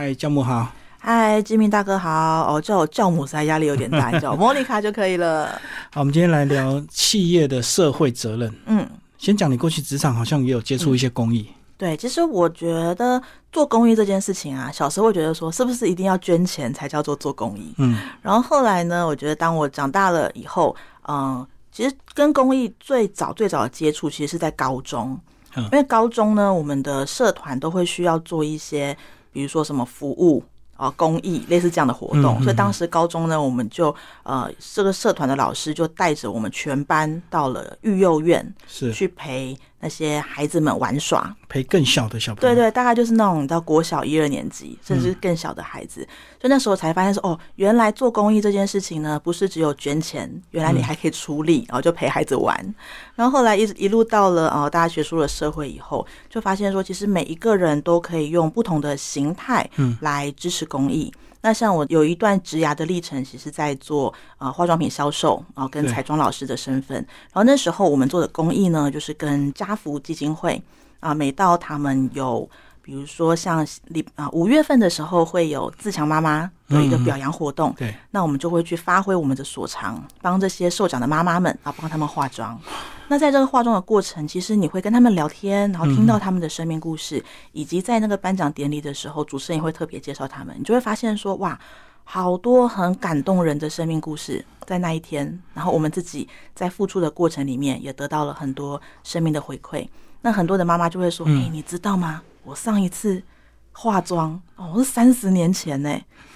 嗨，教母好。嗨，金明大哥好。哦，叫我教母实在压力有点大，叫莫妮卡就可以了。好，我们今天来聊企业的社会责任。嗯，先讲你过去职场好像也有接触一些公益。对，其实我觉得做公益这件事情啊，小时候会觉得说是不是一定要捐钱才叫做做公益？嗯，然后后来呢，我觉得当我长大了以后，嗯，其实跟公益最早最早的接触，其实是在高中。嗯因为高中呢，我们的社团都会需要做一些，比如说什么服务啊、公益类似这样的活动，嗯嗯所以当时高中呢，我们就呃，这个社团的老师就带着我们全班到了育幼院是。去陪那些孩子们玩耍。陪更小的小朋友。对对，大概就是那种到国小一二年级，甚至更小的孩子。所以那时候才发现说，哦，原来做公益这件事情呢，不是只有捐钱，原来你还可以出力，然后就陪孩子玩。然后后来一直一路到了呃大家学出了社会以后，就发现说，其实每一个人都可以用不同的形态嗯来支持公益。那像我有一段职涯的历程，其实在做呃化妆品销售啊、跟彩妆老师的身份。然后那时候我们做的公益呢，就是跟家福基金会啊、每到他们有。比如说像礼啊五月份的时候会有自强妈妈有一个嗯表扬活动，对，那我们就会去发挥我们的所长，帮这些受奖的妈妈们啊，帮他们化妆。那在这个化妆的过程，其实你会跟他们聊天，然后听到他们的生命故事，以及在那个颁奖典礼的时候，主持人也会特别介绍他们，你就会发现说，哇，好多很感动人的生命故事在那一天，然后我们自己在付出的过程里面也得到了很多生命的回馈。那很多的妈妈就会说，哎、嗯你知道吗？我上一次化妆哦，是三十年前呢，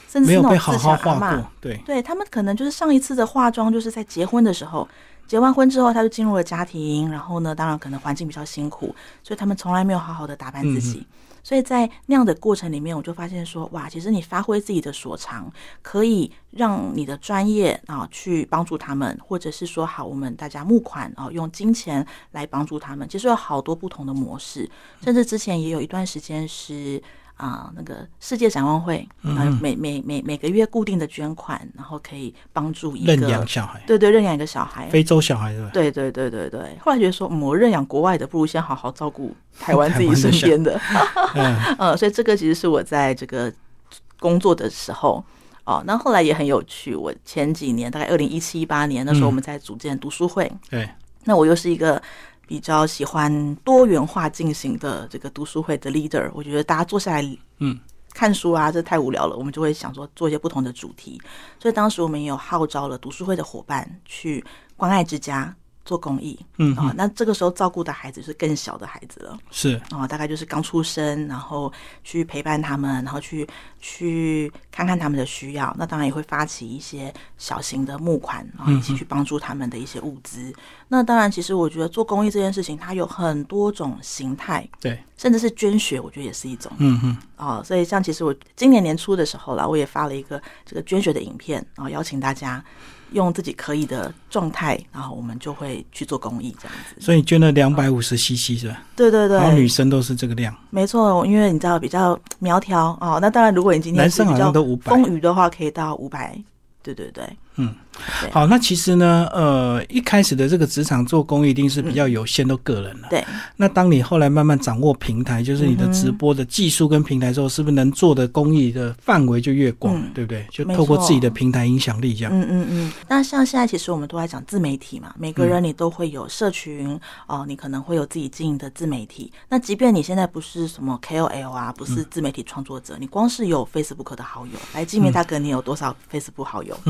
甚至是那种没有被好自好画强阿嬷过。对，对他们可能就是上一次的化妆，就是在结婚的时候，结完婚之后他就进入了家庭，然后呢，当然可能环境比较辛苦，所以他们从来没有好好的打扮自己。所以在那样的过程里面，我就发现说，哇，其实你发挥自己的所长，可以让你的专业啊去帮助他们，或者是说，好，我们大家募款啊，用金钱来帮助他们。其实有好多不同的模式，甚至之前也有一段时间是。啊，那个世界展望会，嗯啊，每每每每个月固定的捐款，然后可以帮助一个认养小孩，对对，认养一个小孩，非洲小孩对吧？对对对对对。后来觉得说，嗯，我认养国外的，不如先好好照顾台湾自己身边的。嗯，呃，所以这个其实是我在这个工作的时候。哦，那后来也很有趣。我前几年，大概二零一七一八年，那时候我们在组建读书会，对，那我又是一个比较喜欢多元化进行的这个读书会的 leader。我觉得大家坐下来，嗯，看书啊，这太无聊了，我们就会想说做一些不同的主题。所以当时我们也有号召了读书会的伙伴去关爱之家做公益。嗯啊、那这个时候照顾的孩子是更小的孩子了。是，啊，大概就是刚出生，然后去陪伴他们，然后去去看看他们的需要。那当然也会发起一些小型的募款，然后一起去帮助他们的一些物资。那当然，其实我觉得做公益这件事情，它有很多种形态，对，甚至是捐血，我觉得也是一种。嗯嗯，哦，所以像其实我今年年初的时候啦，我也发了一个这个捐血的影片，然后邀请大家用自己可以的状态，然后我们就会去做公益这样子。所以捐了两百五十 CC 是吧？对对对，然后女生都是这个量，没错，因为你知道比较苗条哦。那当然，如果你今天男生好像都五百。风雨的话，可以到五百。对对对，嗯，好，那其实呢，呃，一开始的这个职场做公益一定是比较有限，都个人了。对，那当你后来慢慢掌握平台，就是你的直播的技术跟平台之后，是不是能做的公益的范围就越广，嗯对不对？就透过自己的平台影响力这样。嗯嗯嗯。那像现在，其实我们都在讲自媒体嘛，每个嗯人你都会有社群哦，你可能会有自己经营的自媒体。那即便你现在不是什么 KOL 啊，不嗯是自媒体创作者，你光是有 Facebook 的好友，来，金明大哥，你有多少 Facebook 好友？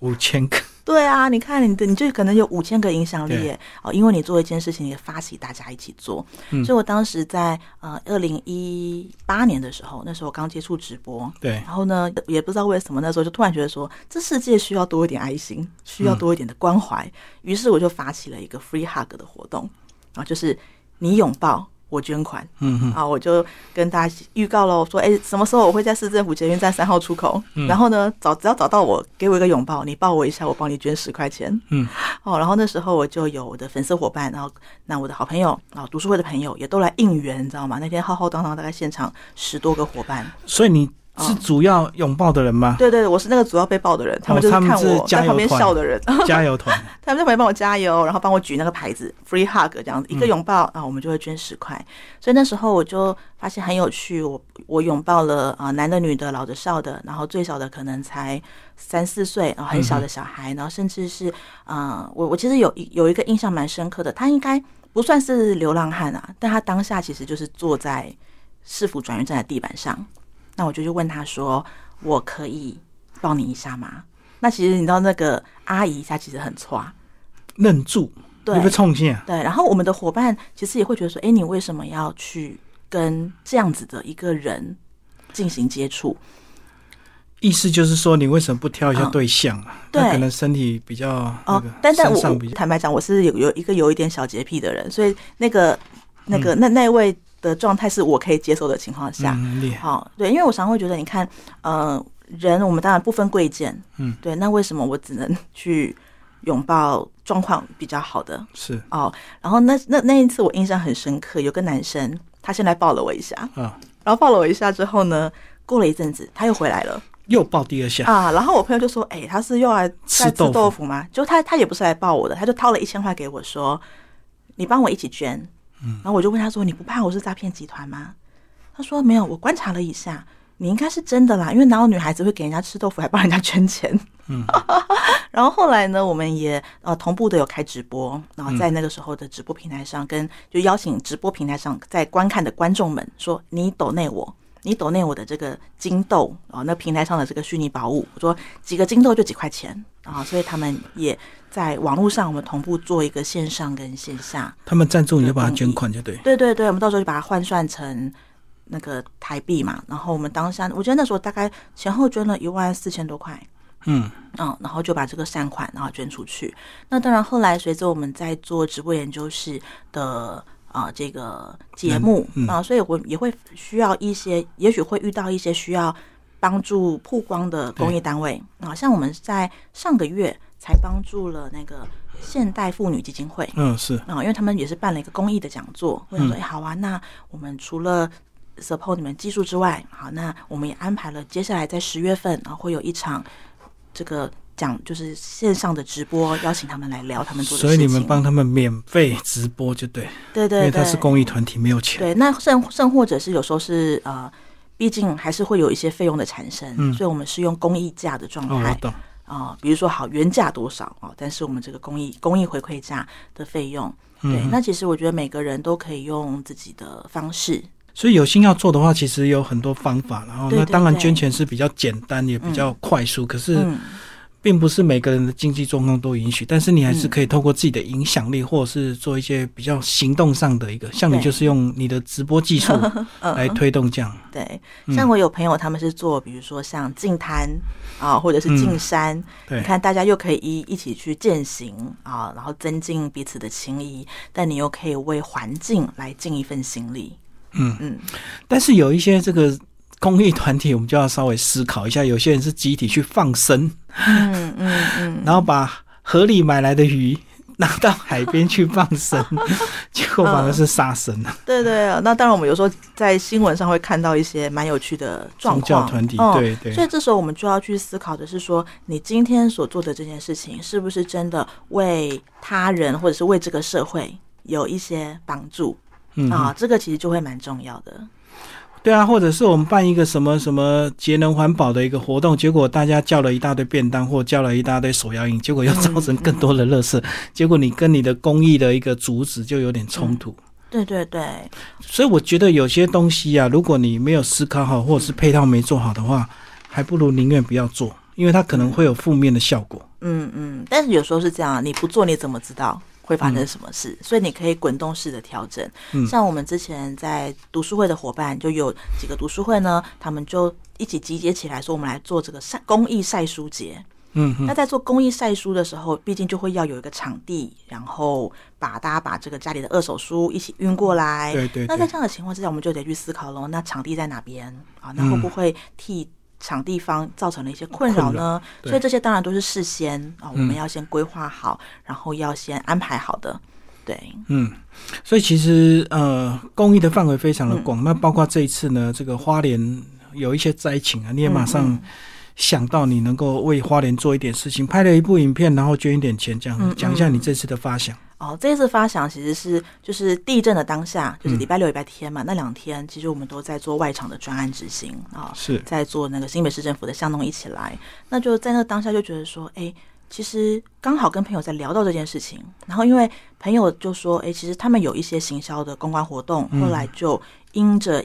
五千个，对啊，你看你的，你就可能有五千个影响力耶。哦，因为你做一件事情，也发起大家一起做。嗯。所以我当时在呃二零一八年的时候，那时候我刚接触直播，对，然后呢，也不知道为什么，那时候就突然觉得说，这世界需要多一点爱心，需要多一点的关怀。于是我就发起了一个 free hug 的活动，然后，就是你拥抱。我捐款，嗯哼，啊，我就跟大家预告了，我说，哎、什么时候我会在市政府捷运站三号出口？嗯然后呢，找只要找到我，给我一个拥抱，你抱我一下，我帮你捐十块钱。嗯，哦，然后那时候我就有我的粉丝伙伴，然后那我的好朋友啊，读书会的朋友也都来应援，你知道吗？那天浩浩荡荡，大概现场十多个伙伴。所以你是主要拥抱的人吗？对对，我是那个主要被抱的人，他们就是看我在旁边笑的人，加油团，他们在旁边帮我加油，然后帮我举那个牌子，free hug 这样子，一个拥抱啊，我们就会捐十块。所以那时候我就发现很有趣，我我拥抱了啊，男的、女的、老的、少的，然后最小的可能才三四岁，然后很小的小孩，然后甚至是啊，我我其实有有一个印象蛮深刻的，他应该不算是流浪汉啊，但他当下其实就是坐在市府转运站的地板上。那我就去问他说：“我可以抱你一下吗？”那其实你知道那个阿姨她其实很错，愣住，对，被冲进。对，然后我们的伙伴其实也会觉得说：“哎，你为什么要去跟这样子的一个人进行接触？”意思就是说，你为什么不挑一下对象啊？对，可能身体比较哦，但但我坦白讲，我是有有一个有一点小洁癖的人，所以那个那个那那位。的状态是我可以接受的情况下，好，对，因为我常会觉得，你看，呃，人我们当然不分贵贱，嗯，对，那为什么我只能去拥抱状况比较好的？是哦，然后那那那一次我印象很深刻，有个男生他先来抱了我一下，啊，然后抱了我一下之后呢，过了一阵子他又回来了，又抱第二下啊，然后我朋友就说，哎，他是又来吃豆腐吗？就他他也不是来抱我的，他就掏了一千块给我说，你帮我一起捐。然后我就问他说：“你不怕我是诈骗集团吗？”他说：“没有，我观察了一下，你应该是真的啦，因为哪有女孩子会给人家吃豆腐还帮人家捐钱？”嗯，然后后来呢，我们也呃同步的有开直播，然后在那个时候的直播平台上，跟就邀请直播平台上在观看的观众们说：“你抖内我。”你抖内我的这个金豆啊，那平台上的这个虚拟宝物，我说几个金豆就几块钱啊，所以他们也在网络上，我们同步做一个线上跟线下。他们赞助你就把它捐款就对。对对对，我们到时候就把它换算成那个台币嘛，然后我们当下，我觉得那时候大概前后捐了一万四千多块。嗯嗯，然后就把这个善款然后捐出去。那当然后来随着我们在做直播研究室的。啊，这个节目啊，所以我也会需要一些，也许会遇到一些需要帮助曝光的公益单位啊，像我们在上个月才帮助了那个现代妇女基金会，嗯，是啊，因为他们也是办了一个公益的讲座，我想说，哎，好啊，那我们除了 support 你们技术之外，好，那我们也安排了接下来在十月份啊，会有一场这个。讲就是线上的直播，邀请他们来聊他们做的事情。所以你们帮他们免费直播就对，对对，因为他是公益团体，没有钱。对，那甚甚或者是有时候是呃，毕竟还是会有一些费用的产生，所以我们是用公益价的状态啊，比如说好原价多少啊，但是我们这个公益公益回馈价的费用，对，那其实我觉得每个人都可以用自己的方式。所以有心要做的话，其实有很多方法。然后那当然捐钱是比较简单也比较快速，可是。并不是每个人的经济状况都允许，但是你还是可以透过自己的影响力，或者是做一些比较行动上的一个，像你就是用你的直播技术 来推动这样。对，像我有朋友他们是做，比如说像净滩啊，或者是进山，你看大家又可以一一起去践行啊，然后增进彼此的情谊，但你又可以为环境来尽一份心力。嗯嗯，但是有一些这个。公益团体，我们就要稍微思考一下。有些人是集体去放生，嗯嗯嗯，然后把河里买来的鱼拿到海边去放生，结果反而是杀生了。对对啊，那当然，我们有时候在新闻上会看到一些蛮有趣的状况。团体，对对。所以这时候我们就要去思考的是说，你今天所做的这件事情，是不是真的为他人或者是为这个社会有一些帮助？啊，这个其实就会蛮重要的。对啊，或者是我们办一个什么什么节能环保的一个活动，结果大家叫了一大堆便当，或叫了一大堆手摇饮，结果又造成更多的垃圾，结果你跟你的公益的一个主旨就有点冲突。对对对，所以我觉得有些东西啊，如果你没有思考好，或者是配套没做好的话，还不如宁愿不要做，因为它可能会有负面的效果。嗯嗯，但是有时候是这样，你不做你怎么知道？会发生什么事？所以你可以滚动式的调整。像我们之前在读书会的伙伴，就有几个读书会呢，他们就一起集结起来说，我们来做这个晒公益晒书节。嗯，那在做公益晒书的时候，毕竟就会要有一个场地，然后把大家把这个家里的二手书一起运过来。对对。那在这样的情况之下，我们就得去思考喽。那场地在哪边啊？那会不会替？场地方造成了一些困扰呢，所以这些当然都是事先啊，我们要先规划好，然后要先安排好的。对，嗯，所以其实呃，公益的范围非常的广，那包括这一次呢，这个花莲有一些灾情啊，你也马上想到你能够为花莲做一点事情，拍了一部影片，然后捐一点钱，这样讲一下你这次的发想。哦，这次发想其实是就是地震的当下，就是礼拜六、礼拜天嘛，那两天其实我们都在做外场的专案执行啊，是。在做那个新北市政府的巷弄一起来，那就在那当下就觉得说，哎，其实刚好跟朋友在聊到这件事情，然后因为朋友就说，哎，其实他们有一些行销的公关活动，后来就因着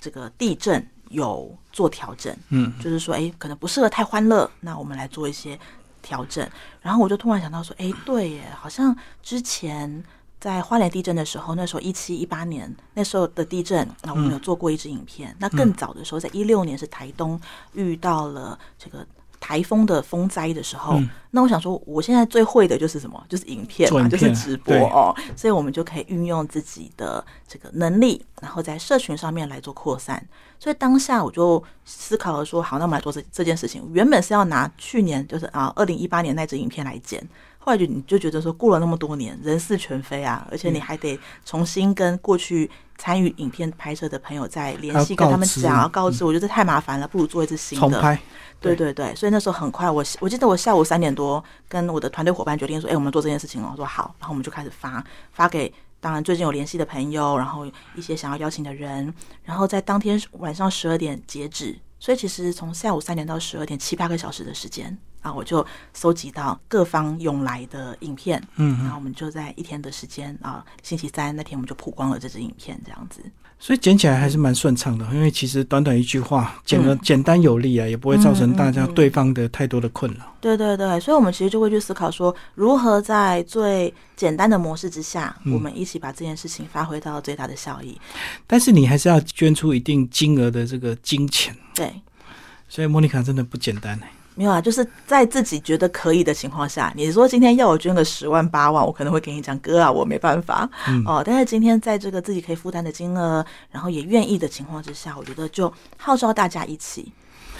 这个地震有做调整，嗯，就是说，哎，可能不适合太欢乐，那我们来做一些。调整，然后我就突然想到说，哎，对耶，好像之前在花莲地震的时候，那时候一七一八年那时候的地震，那我们有做过一支影片。那更早的时候，在一六年是台东遇到了这个。台风的风灾的时候，那我想说，我现在最会的就是什么？就是影片嘛，就是直播哦。所以我们就可以运用自己的这个能力，然后在社群上面来做扩散。所以当下我就思考了说，好，那我们来做这这件事情。原本是要拿去年就是啊，二零一八年那支影片来剪。后来就你就觉得说过了那么多年，人事全非啊，而且你还得重新跟过去参与影片拍摄的朋友再联系，跟他们讲要告知，我觉得太麻烦了，不如做一次新的。重拍。对对对，所以那时候很快，我我记得我下午三点多跟我的团队伙伴决定说，哎，我们做这件事情我，说好，然后我们就开始发发给当然最近有联系的朋友，然后一些想要邀请的人，然后在当天晚上十二点截止，所以其实从下午三点到十二点七八个小时的时间。啊，我就搜集到各方涌来的影片，嗯，然后我们就在一天的时间啊，星期三那天我们就曝光了这支影片，这样子，所以剪起来还是蛮顺畅的，因为其实短短一句话，剪的简单有力啊，也不会造成大家对方的太多的困扰。对对对，所以我们其实就会去思考说，如何在最简单的模式之下，我们一起把这件事情发挥到最大的效益。但是你还是要捐出一定金额的这个金钱，对，所以莫妮卡真的不简单哎。没有啊，就是在自己觉得可以的情况下，你说今天要我捐个十万八万，我可能会给你讲哥啊，我没办法哦。但是今天在这个自己可以负担的金额，然后也愿意的情况之下，我觉得就号召大家一起。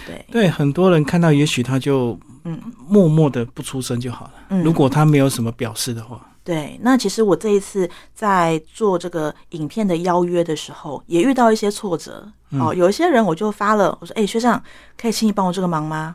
对对，很多人看到，也许他就嗯默默的不出声就好了。嗯如果他没有什么表示的话，对。那其实我这一次在做这个影片的邀约的时候，也遇到一些挫折哦。有一些人我就发了，我说：“哎，学长，可以请你帮我这个忙吗？”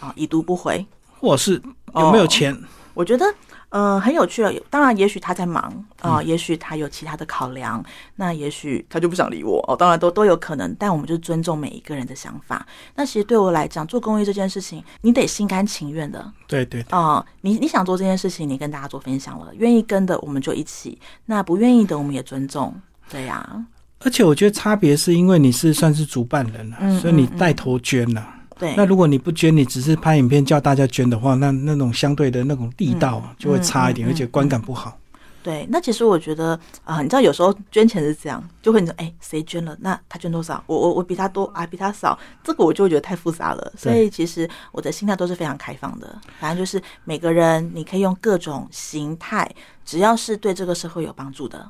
啊，已读不回，或是有没有钱？我觉得，呃，很有趣了。当然，也许他在忙啊，也许他有其他的考量，那也许他就不想理我哦。当然，都都有可能。但我们就尊重每一个人的想法。那其实对我来讲，做公益这件事情，你得心甘情愿的。对对啊，你你想做这件事情，你跟大家做分享了，愿意跟的我们就一起，那不愿意的我们也尊重。对呀。而且我觉得差别是因为你是算是主办人了，所以你带头捐了。对，那如果你不捐，你只是拍影片叫大家捐的话，那那种相对的那种力道就会差一点，而且观感不好。对，那其实我觉得啊，你知道有时候捐钱是这样，就会你说，哎，谁捐了？那他捐多少？我我我比他多啊，比他少，这个我就会觉得太复杂了。所以其实我的心态都是非常开放的，反正就是每个人你可以用各种形态，只要是对这个社会有帮助的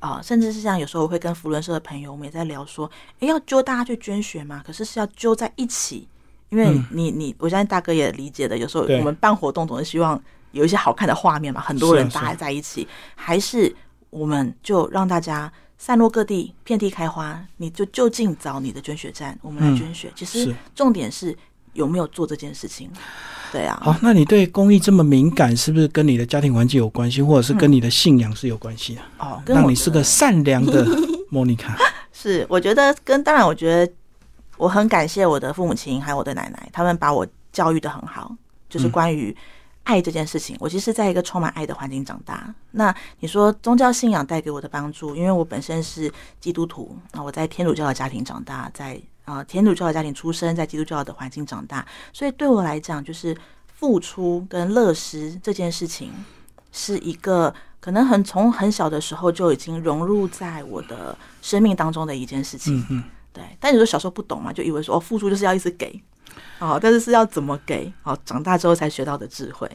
啊，甚至是像有时候我会跟福伦社的朋友，我们也在聊说，哎，要揪大家去捐血嘛？可是是要揪在一起。因为你你，我相信大哥也理解的。有时候我们办活动总是希望有一些好看的画面嘛，很多人搭在一起，还是我们就让大家散落各地，遍地开花，你就就近找你的捐血站，我们来捐血。其实重点是有没有做这件事情。对啊。好，那你对公益这么敏感，是不是跟你的家庭环境有关系，或者是跟你的信仰是有关系啊？哦，让你是个善良的 莫妮卡。是，我觉得跟当然，我觉得。我很感谢我的父母亲还有我的奶奶，他们把我教育的很好，就是关于爱这件事情。我其实在一个充满爱的环境长大。那你说宗教信仰带给我的帮助，因为我本身是基督徒，那我在天主教的家庭长大，在啊天主教的家庭出生，在基督教的环境长大，所以对我来讲，就是付出跟乐施这件事情，是一个可能很从很小的时候就已经融入在我的生命当中的一件事情。嗯对，但你说小时候不懂嘛，就以为说哦，付出就是要一直给，哦，但是是要怎么给？哦，长大之后才学到的智慧。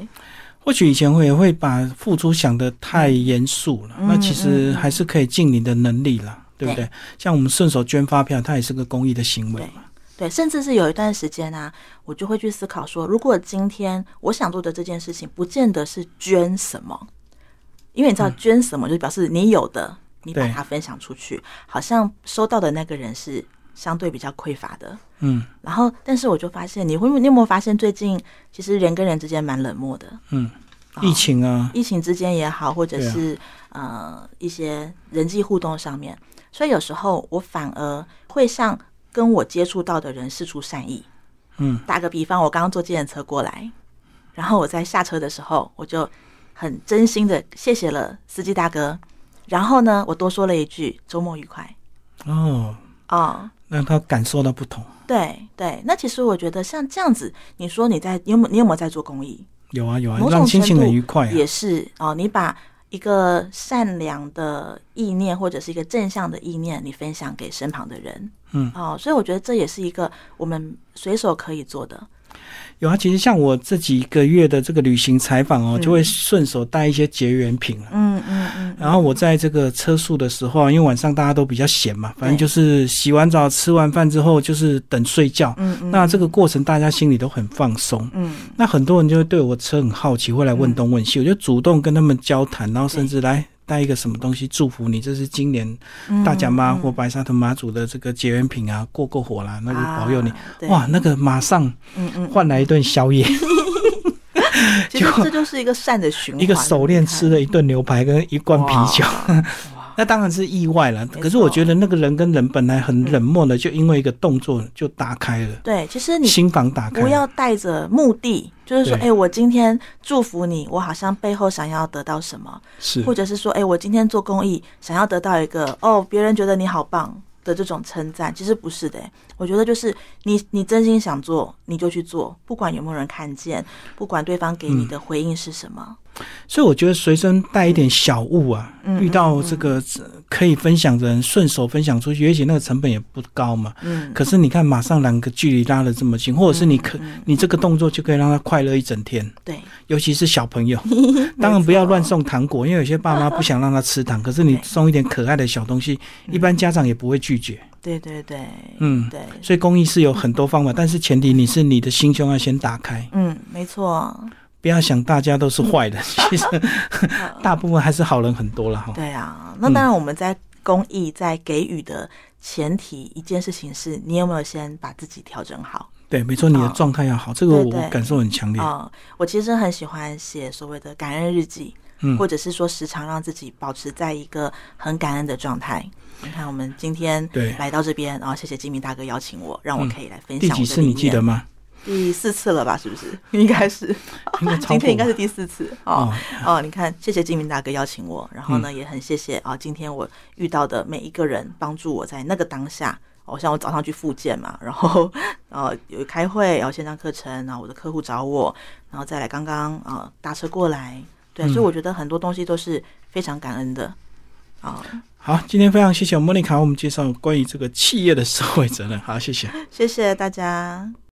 或许以前会会把付出想得太严肃了，那其实还是可以尽你的能力了，对不对？像我们顺手捐发票，它也是个公益的行为嘛。对，甚至是有一段时间啊，我就会去思考说，如果今天我想做的这件事情，不见得是捐什么，因为你知道捐什么，就表示你有的。你把它分享出去，好像收到的那个人是相对比较匮乏的。嗯然后，但是我就发现，你会你有没有发现最近其实人跟人之间蛮冷漠的？嗯，啊疫情啊，疫情之间也好，或者是、呃一些人际互动上面，所以有时候我反而会向跟我接触到的人示出善意。嗯打个比方，我刚刚坐计程车过来，然后我在下车的时候，我就很真心的谢谢了司机大哥，然后呢，我多说了一句“周末愉快哦，”哦。让他感受到不同。对对，那其实我觉得像这样子，你说你在你有没有你有没有在做公益？有啊有啊某，种让心情程度很愉快啊。也是哦，你把一个善良的意念或者是一个正向的意念，你分享给身旁的人，嗯，哦，所以我觉得这也是一个我们随手可以做的，有啊，其实像我这几个月的这个旅行采访哦，嗯就会顺手带一些结缘品了。嗯嗯嗯，然后我在这个车宿的时候啊，因为晚上大家都比较闲嘛，反正就是洗完澡、吃完饭之后，就是等睡觉。嗯嗯，那这个过程大家心里都很放松。嗯那很多人就会对我车很好奇，会来问东问西，我就主动跟他们交谈，然后甚至来带一个什么东西祝福你，这是今年嗯大甲妈嗯。或白沙屯妈祖的这个结缘品啊，过过火啦，那就保佑你。啊哇，那个马上换来一顿宵夜，其实这就是一个善的循环，一个手链吃了一顿牛排跟一罐啤酒。哇，那当然是意外了，可是我觉得那个人跟人本来很冷漠的，就因为一个动作就打开了，对，其实你心房打开。不要带着目的，就是说，对哎，我今天祝福你，我好像背后想要得到什么，是或者是说，哎，我今天做公益，想要得到一个哦，别人觉得你好棒的这种称赞，其实不是的。我觉得就是你，你真心想做，你就去做，不管有没有人看见，不管对方给你嗯的回应是什么。所以我觉得随身带一点小物啊，嗯遇到这个呃可以分享的人，顺手分享出去，而且那个成本也不高嘛。嗯，可是你看，马上两个距离拉得这么近，或者是你可、嗯你这个动作就可以让他快乐一整天，对，尤其是小朋友。当然不要乱送糖果，因为有些爸妈不想让他吃糖，可是你送一点可爱的小东西，一般家长也不会拒绝。对对对，嗯，对，所以公益是有很多方法，但是前提你是你的心胸要先打开，嗯，没错，不要想大家都是坏的，其实大部分还是好人很多了哈。对啊。那当然，我们在公益在给予的前提，一件事情是你有没有先把自己调整好。对，没错，你的状态要好，这个我感受很强烈。啊、我其实很喜欢写所谓的感恩日记，嗯或者是说时常让自己保持在一个很感恩的状态。你看，我们今天对来到这边，然后谢谢金明大哥邀请我，让我嗯可以来分享我几次你记。得吗？第四次了吧？是不是？应该是，今天应该是第四次哦哦。哦，你看，谢谢金明大哥邀请我，然后呢，也很谢谢啊，今天我遇到的每一个人，帮助我在那个当下。哦，像我早上去复健嘛，然后呃有开会，然后线上课程，然后我的客户找我，然后再来刚刚呃搭车过来，对，嗯所以我觉得很多东西都是非常感恩的啊、好，今天非常谢谢莫妮卡，为我们介绍关于这个企业的社会责任。好，谢谢。谢谢大家。